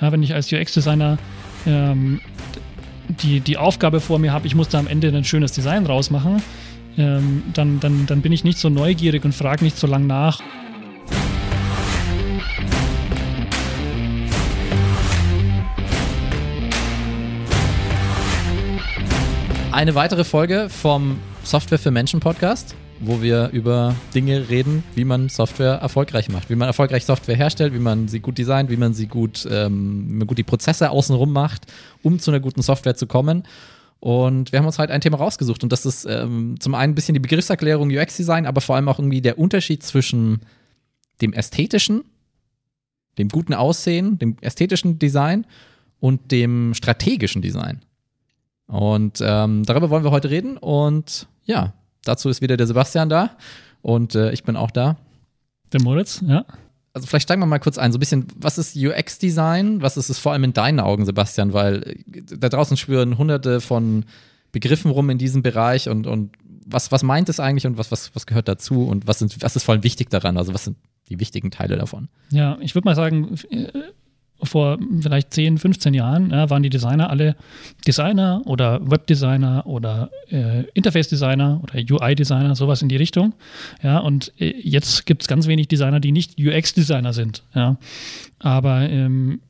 Ja, wenn ich als UX-Designer ähm, die, die Aufgabe vor mir habe, ich muss da am Ende ein schönes Design rausmachen, ähm, dann, dann, dann bin ich nicht so neugierig und frage nicht so lang nach. Eine weitere Folge vom Software für Menschen Podcast, wo wir über Dinge reden, wie man Software erfolgreich macht, wie man erfolgreich Software herstellt, wie man sie gut designt, wie man sie gut, ähm, man gut die Prozesse außenrum macht, um zu einer guten Software zu kommen. Und wir haben uns halt ein Thema rausgesucht und das ist ähm, zum einen ein bisschen die Begriffserklärung UX-Design, aber vor allem auch irgendwie der Unterschied zwischen dem ästhetischen, dem guten Aussehen, dem ästhetischen Design und dem strategischen Design. Und ähm, darüber wollen wir heute reden. Und ja, dazu ist wieder der Sebastian da. Und äh, ich bin auch da. Der Moritz, ja. Also vielleicht steigen wir mal kurz ein, so ein bisschen, was ist UX-Design? Was ist es vor allem in deinen Augen, Sebastian? Weil äh, da draußen schwören hunderte von Begriffen rum in diesem Bereich und, und was, was meint es eigentlich und was, was, was gehört dazu und was, sind, was ist vor allem wichtig daran? Also was sind die wichtigen Teile davon? Ja, ich würde mal sagen, äh, vor vielleicht 10, 15 Jahren ja, waren die Designer alle Designer oder Webdesigner oder äh, Interface-Designer oder UI-Designer, sowas in die Richtung. Ja, und äh, jetzt gibt es ganz wenig Designer, die nicht UX-Designer sind. Ja. Aber ähm,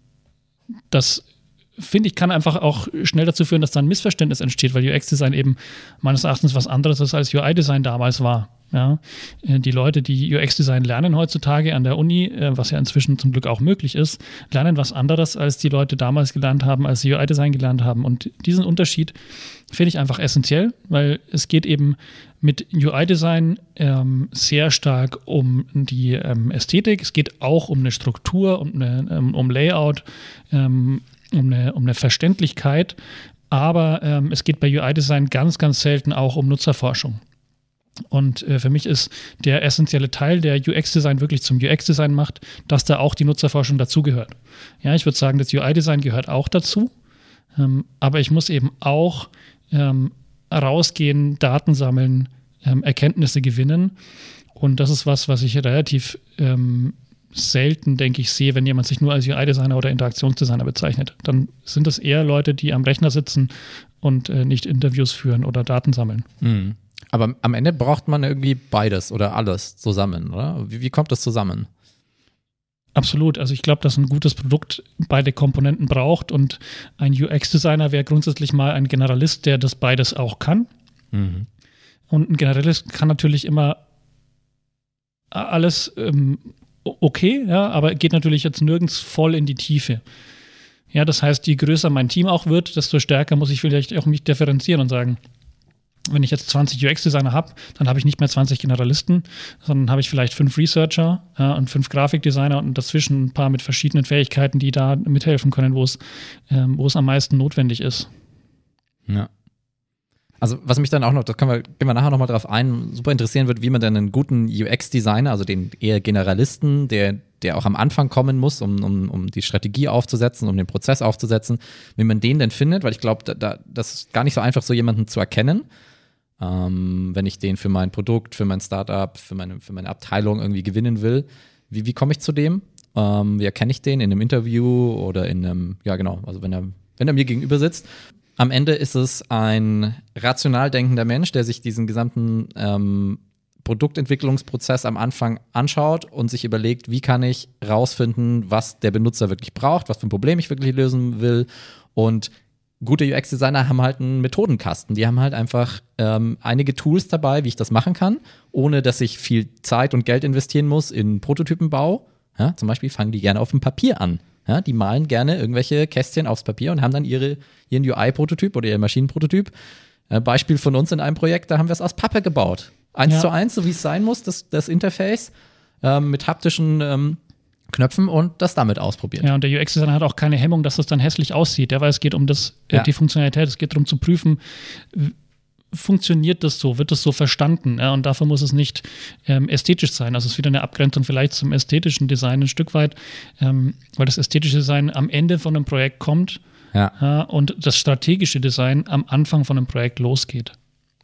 das finde ich, kann einfach auch schnell dazu führen, dass da ein Missverständnis entsteht, weil UX-Design eben meines Erachtens was anderes ist, als UI-Design damals war. Ja, äh, die Leute, die UX-Design lernen heutzutage an der Uni, äh, was ja inzwischen zum Glück auch möglich ist, lernen was anderes, als die Leute damals gelernt haben, als sie UI-Design gelernt haben. Und diesen Unterschied finde ich einfach essentiell, weil es geht eben mit UI-Design ähm, sehr stark um die ähm, Ästhetik. Es geht auch um eine Struktur, um, eine, ähm, um Layout, ähm, um, eine, um eine Verständlichkeit. Aber ähm, es geht bei UI-Design ganz, ganz selten auch um Nutzerforschung. Und äh, für mich ist der essentielle Teil, der UX-Design wirklich zum UX-Design macht, dass da auch die Nutzerforschung dazugehört. Ja, ich würde sagen, das UI-Design gehört auch dazu, ähm, aber ich muss eben auch ähm, rausgehen, Daten sammeln, ähm, Erkenntnisse gewinnen. Und das ist was, was ich relativ ähm, selten, denke ich, sehe, wenn jemand sich nur als UI-Designer oder Interaktionsdesigner bezeichnet. Dann sind das eher Leute, die am Rechner sitzen und äh, nicht Interviews führen oder Daten sammeln. Mhm. Aber am Ende braucht man irgendwie beides oder alles zusammen, oder? Wie, wie kommt das zusammen? Absolut. Also ich glaube, dass ein gutes Produkt beide Komponenten braucht und ein UX-Designer wäre grundsätzlich mal ein Generalist, der das beides auch kann. Mhm. Und ein Generalist kann natürlich immer alles ähm, okay, ja, aber geht natürlich jetzt nirgends voll in die Tiefe. Ja, das heißt, je größer mein Team auch wird, desto stärker muss ich vielleicht auch mich differenzieren und sagen, wenn ich jetzt 20 UX-Designer habe, dann habe ich nicht mehr 20 Generalisten, sondern habe ich vielleicht fünf Researcher ja, und fünf Grafikdesigner und dazwischen ein paar mit verschiedenen Fähigkeiten, die da mithelfen können, wo es, ähm, wo es am meisten notwendig ist. Ja. Also was mich dann auch noch, das können wir, gehen wir nachher nochmal drauf ein, super interessieren wird, wie man dann einen guten UX-Designer, also den eher Generalisten, der, der auch am Anfang kommen muss, um, um, um die Strategie aufzusetzen, um den Prozess aufzusetzen, wie man den denn findet, weil ich glaube, da, da, das ist gar nicht so einfach, so jemanden zu erkennen ähm, wenn ich den für mein Produkt, für mein Startup, für meine, für meine Abteilung irgendwie gewinnen will. Wie, wie komme ich zu dem? Ähm, wie erkenne ich den in einem Interview oder in einem, ja genau, also wenn er, wenn er mir gegenüber sitzt. Am Ende ist es ein rational denkender Mensch, der sich diesen gesamten ähm, Produktentwicklungsprozess am Anfang anschaut und sich überlegt, wie kann ich rausfinden, was der Benutzer wirklich braucht, was für ein Problem ich wirklich lösen will und gute UX-Designer haben halt einen Methodenkasten. Die haben halt einfach ähm, einige Tools dabei, wie ich das machen kann, ohne dass ich viel Zeit und Geld investieren muss in Prototypenbau. Ja, zum Beispiel fangen die gerne auf dem Papier an. Ja, die malen gerne irgendwelche Kästchen aufs Papier und haben dann ihre, ihren UI-Prototyp oder ihren Maschinenprototyp. Äh, Beispiel von uns in einem Projekt, da haben wir es aus Pappe gebaut. Eins ja. zu eins, so wie es sein muss, das, das Interface ähm, mit haptischen ähm, Knöpfen und das damit ausprobiert. Ja, und der UX-Designer hat auch keine Hemmung, dass das dann hässlich aussieht, ja, weil es geht um das, äh, ja. die Funktionalität, es geht darum zu prüfen, funktioniert das so, wird das so verstanden? Ja, und dafür muss es nicht ähm, ästhetisch sein. Also es ist wieder eine Abgrenzung vielleicht zum ästhetischen Design ein Stück weit, ähm, weil das ästhetische Design am Ende von einem Projekt kommt ja. ja. und das strategische Design am Anfang von einem Projekt losgeht.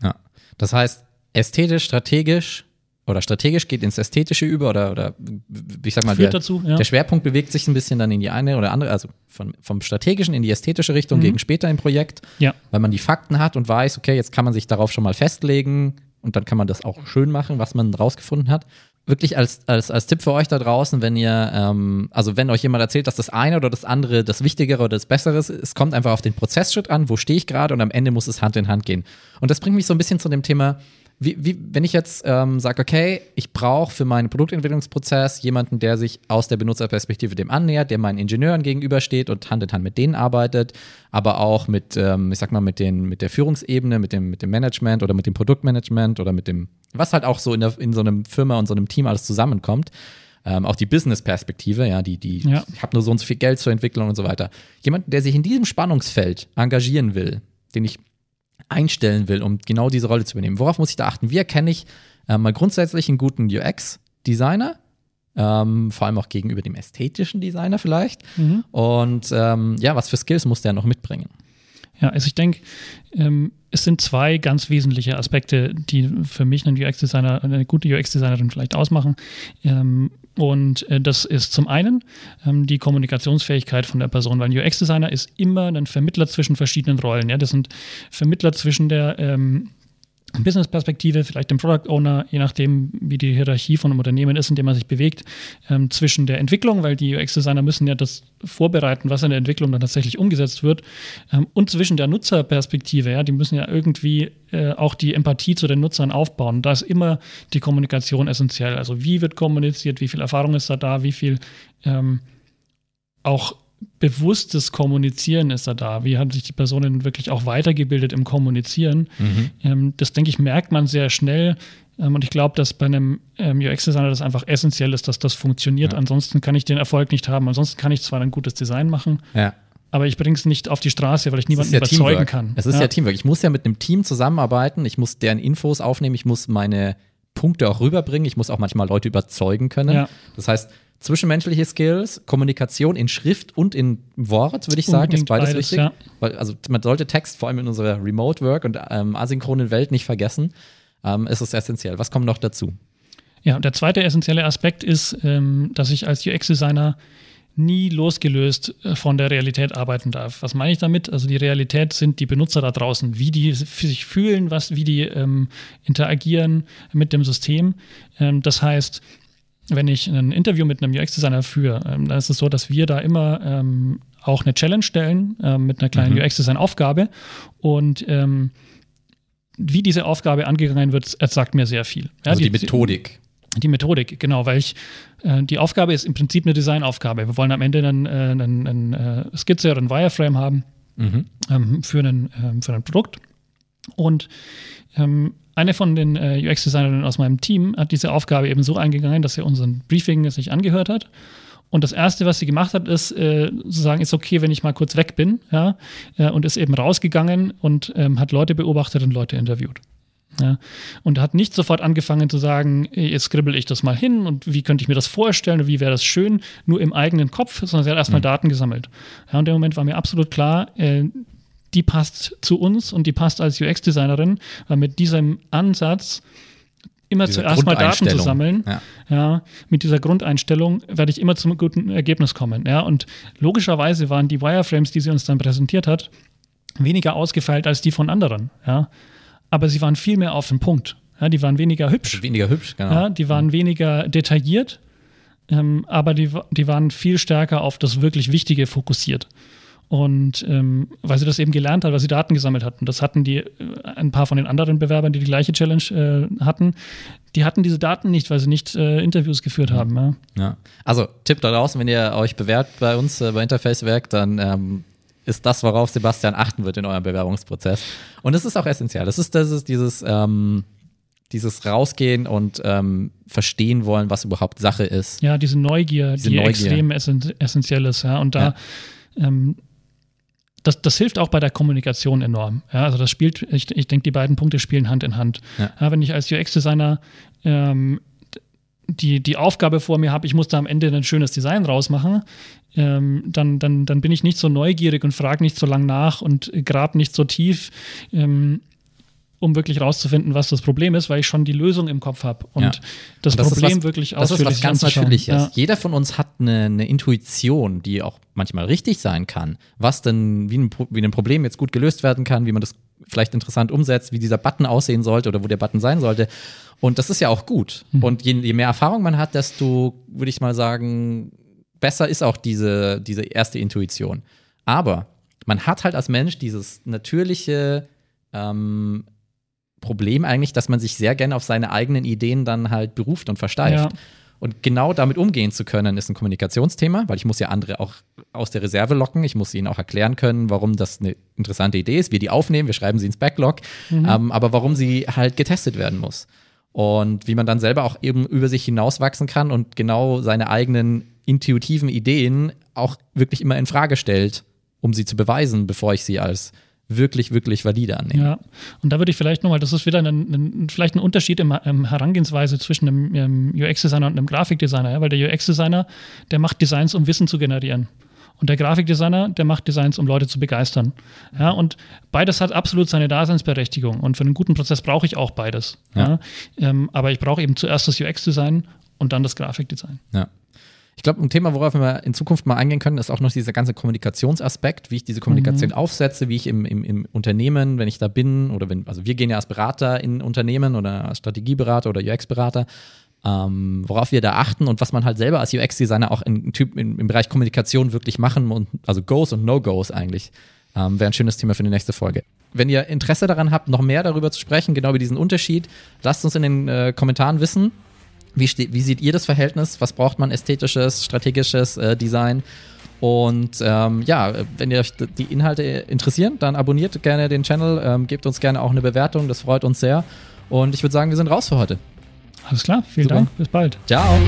Ja, das heißt, ästhetisch, strategisch oder strategisch geht ins Ästhetische über oder, oder wie ich sag mal, der, dazu, ja. der Schwerpunkt bewegt sich ein bisschen dann in die eine oder andere, also von, vom Strategischen in die ästhetische Richtung gegen später im Projekt, Ja. weil man die Fakten hat und weiß, okay, jetzt kann man sich darauf schon mal festlegen und dann kann man das auch schön machen, was man rausgefunden hat. Wirklich als, als, als Tipp für euch da draußen, wenn ihr, ähm, also wenn euch jemand erzählt, dass das eine oder das andere das Wichtigere oder das Bessere ist, es kommt einfach auf den Prozessschritt an, wo stehe ich gerade und am Ende muss es Hand in Hand gehen. Und das bringt mich so ein bisschen zu dem Thema, wie, wie, wenn ich jetzt ähm, sage, okay, ich brauche für meinen Produktentwicklungsprozess jemanden, der sich aus der Benutzerperspektive dem annähert, der meinen Ingenieuren gegenübersteht und Hand in Hand mit denen arbeitet, aber auch mit, ähm, ich sag mal, mit, den, mit der Führungsebene, mit dem, mit dem Management oder mit dem Produktmanagement oder mit dem, was halt auch so in, der, in so einem Firma und so einem Team alles zusammenkommt. Ähm, auch die Business-Perspektive, ja, die, die, Ja. ich habe nur so und so viel Geld zur Entwicklung und so weiter. Jemand, der sich in diesem Spannungsfeld engagieren will, den ich einstellen will, um genau diese Rolle zu übernehmen. Worauf muss ich da achten? Wie erkenne ich äh, mal grundsätzlich einen guten UX-Designer? Ähm, vor allem auch gegenüber dem ästhetischen Designer vielleicht. Und ähm, ja, was für Skills muss der noch mitbringen? Ja, also ich denke, ähm, es sind zwei ganz wesentliche Aspekte, die für mich einen UX-Designer, eine gute UX-Designerin vielleicht ausmachen. Ähm, und äh, das ist zum einen ähm, die Kommunikationsfähigkeit von der Person, weil ein UX-Designer ist immer ein Vermittler zwischen verschiedenen Rollen. Ja? Das sind Vermittler zwischen der ähm, Business-Perspektive, vielleicht dem Product Owner, je nachdem, wie die Hierarchie von einem Unternehmen ist, in dem man sich bewegt, ähm, zwischen der Entwicklung, weil die UX-Designer müssen ja das vorbereiten, was in der Entwicklung dann tatsächlich umgesetzt wird, ähm, und zwischen der Nutzerperspektive, ja, die müssen ja irgendwie äh, auch die Empathie zu den Nutzern aufbauen. Da ist immer die Kommunikation essentiell. Also wie wird kommuniziert, wie viel Erfahrung ist da da, wie viel ähm, auch bewusstes Kommunizieren ist da da. Wie haben sich die Personen wirklich auch weitergebildet im Kommunizieren? Ähm, das, denke ich, merkt man sehr schnell. Ähm, und ich glaube, dass bei einem ähm, UX-Designer das einfach essentiell ist, dass das funktioniert. Ja. Ansonsten kann ich den Erfolg nicht haben. Ansonsten kann ich zwar ein gutes Design machen, Ja. aber ich bringe es nicht auf die Straße, weil ich niemanden ja überzeugen Teamwork. kann. Es ist ja. Teamwork. Ich muss ja mit einem Team zusammenarbeiten, ich muss deren Infos aufnehmen, ich muss meine Punkte auch rüberbringen, ich muss auch manchmal Leute überzeugen können. Ja. Das heißt, zwischenmenschliche Skills, Kommunikation in Schrift und in Wort, würde ich sagen, ist beides, beides, wichtig. ja. Weil, also man sollte Text vor allem in unserer Remote Work und ähm, asynchronen Welt nicht vergessen. Ähm, es ist essentiell. Was kommt noch dazu? Ja, und der zweite essentielle Aspekt ist, ähm, dass ich als UX-Designer nie losgelöst äh, von der Realität arbeiten darf. Was meine ich damit? Also die Realität sind die Benutzer da draußen, wie die sich fühlen, was, wie die ähm, interagieren mit dem System. Ähm, das heißt, wenn ich ein Interview mit einem UX-Designer führe, ähm, dann ist es so, dass wir da immer ähm, auch eine Challenge stellen ähm, mit einer kleinen Mhm. UX-Design-Aufgabe und ähm, wie diese Aufgabe angegangen wird, sagt mir sehr viel. Ja, Also die, Methodik. die Methodik, genau, weil ich, äh, die Aufgabe ist im Prinzip eine Designaufgabe. Wir wollen am Ende einen, äh, einen, einen äh, Skizze oder einen Wireframe haben Mhm. ähm, für, einen, ähm, für ein Produkt. Und ähm, eine von den äh, UX-Designerinnen aus meinem Team hat diese Aufgabe eben so eingegangen, dass sie unseren Briefing sich angehört hat. Und das Erste, was sie gemacht hat, ist äh, zu sagen, ist okay, wenn ich mal kurz weg bin. Ja? Äh, und ist eben rausgegangen und ähm, hat Leute beobachtet und Leute interviewt. Ja, und hat nicht sofort angefangen zu sagen, ey, jetzt skribbel ich das mal hin und wie könnte ich mir das vorstellen und wie wäre das schön, nur im eigenen Kopf, sondern sie hat erstmal Daten gesammelt. Ja, und im Moment war mir absolut klar, äh, die passt zu uns und die passt als UX-Designerin, weil mit diesem Ansatz immer zuerst mal Daten zu sammeln, Ja. ja, mit dieser Grundeinstellung werde ich immer zum guten Ergebnis kommen. Ja, und logischerweise waren die Wireframes, die sie uns dann präsentiert hat, weniger ausgefeilt als die von anderen. Ja, aber sie waren viel mehr auf den Punkt. Ja, die waren weniger hübsch. Weniger hübsch, genau. Ja, die waren weniger detailliert, ähm, aber die, die waren viel stärker auf das wirklich Wichtige fokussiert. Und ähm, weil sie das eben gelernt hat, weil sie Daten gesammelt hat. Und das hatten die, äh, ein paar von den anderen Bewerbern, die die gleiche Challenge äh, hatten, die hatten diese Daten nicht, weil sie nicht äh, Interviews geführt haben. Ja. Ja. Also, Tipp da draußen, wenn ihr euch bewerbt bei uns äh, bei Interfacewerk, dann ähm, ist das, worauf Sebastian achten wird in eurem Bewerbungsprozess. Und es ist auch essentiell. Das ist, das ist dieses, ähm, dieses Rausgehen und ähm, verstehen wollen, was überhaupt Sache ist. Ja, diese Neugier, Diese die Neugier. extrem essen essentiell ist, ja. Und da, ähm, das, das hilft auch bei der Kommunikation enorm. Ja, also das spielt, ich, ich denke, die beiden Punkte spielen Hand in Hand. Ja. wenn ich als UX-Designer ähm, die, die Aufgabe vor mir habe, ich muss da am Ende ein schönes Design rausmachen, ähm, dann, dann, dann bin ich nicht so neugierig und frage nicht so lang nach und grab nicht so tief. Ähm, um wirklich rauszufinden, was das Problem ist, weil ich schon die Lösung im Kopf habe und Ja. das, das ist Problem was- wirklich Das ist ausführlich was ganz. Natürliches. Ja. Jeder von uns hat eine, eine Intuition, die auch manchmal richtig sein kann. Was denn, wie ein, wie ein Problem jetzt gut gelöst werden kann, wie man das vielleicht interessant umsetzt, wie dieser Button aussehen sollte oder wo der Button sein sollte. Und das ist ja auch gut. Mhm. Und je, je mehr Erfahrung man hat, desto, würde ich mal sagen, besser ist auch diese, diese erste Intuition. Aber man hat halt als Mensch dieses natürliche ähm, Problem eigentlich, dass man sich sehr gerne auf seine eigenen Ideen dann halt beruft und versteift. Ja. Und genau damit umgehen zu können, ist ein Kommunikationsthema, weil ich muss ja andere auch aus der Reserve locken. Ich muss ihnen auch erklären können, warum das eine interessante Idee ist. Wir die aufnehmen, wir schreiben sie ins Backlog, ähm, aber warum sie halt getestet werden muss. Und wie man dann selber auch eben über sich hinauswachsen kann und genau seine eigenen intuitiven Ideen auch wirklich immer in Frage stellt, um sie zu beweisen, bevor ich sie als wirklich, wirklich valide annehme. Ja, und da würde ich vielleicht nochmal, das ist wieder ein, ein, vielleicht ein Unterschied im, im Herangehensweise zwischen einem, einem UX-Designer und einem Grafikdesigner, ja? weil der UX-Designer, der macht Designs, um Wissen zu generieren. Und der Grafikdesigner, der macht Designs, um Leute zu begeistern. Ja, und beides hat absolut seine Daseinsberechtigung. Und für einen guten Prozess brauche ich auch beides. Ja. Ja? Ähm, aber ich brauche eben zuerst das UX-Design und dann das Grafikdesign. Ja. Ich glaube, ein Thema, worauf wir in Zukunft mal eingehen können, ist auch noch dieser ganze Kommunikationsaspekt, wie ich diese Kommunikation aufsetze, wie ich im, im, im Unternehmen, wenn ich da bin, oder wenn, also wir gehen ja als Berater in Unternehmen oder als Strategieberater oder UX-Berater, ähm, worauf wir da achten und was man halt selber als UX-Designer auch in, Typ, im, im Bereich Kommunikation wirklich machen und also Goes und No-Goes eigentlich. Ähm, Wäre ein schönes Thema für die nächste Folge. Wenn ihr Interesse daran habt, noch mehr darüber zu sprechen, genau über diesen Unterschied, lasst uns in den äh, Kommentaren wissen. Wie, wie seht ihr das Verhältnis? Was braucht man ästhetisches, strategisches äh, Design? Und ähm, ja, wenn ihr euch die Inhalte interessieren, dann abonniert gerne den Channel, ähm, gebt uns gerne auch eine Bewertung, das freut uns sehr. Und ich würde sagen, wir sind raus für heute. Alles klar, vielen Super. Dank, bis bald. Ciao!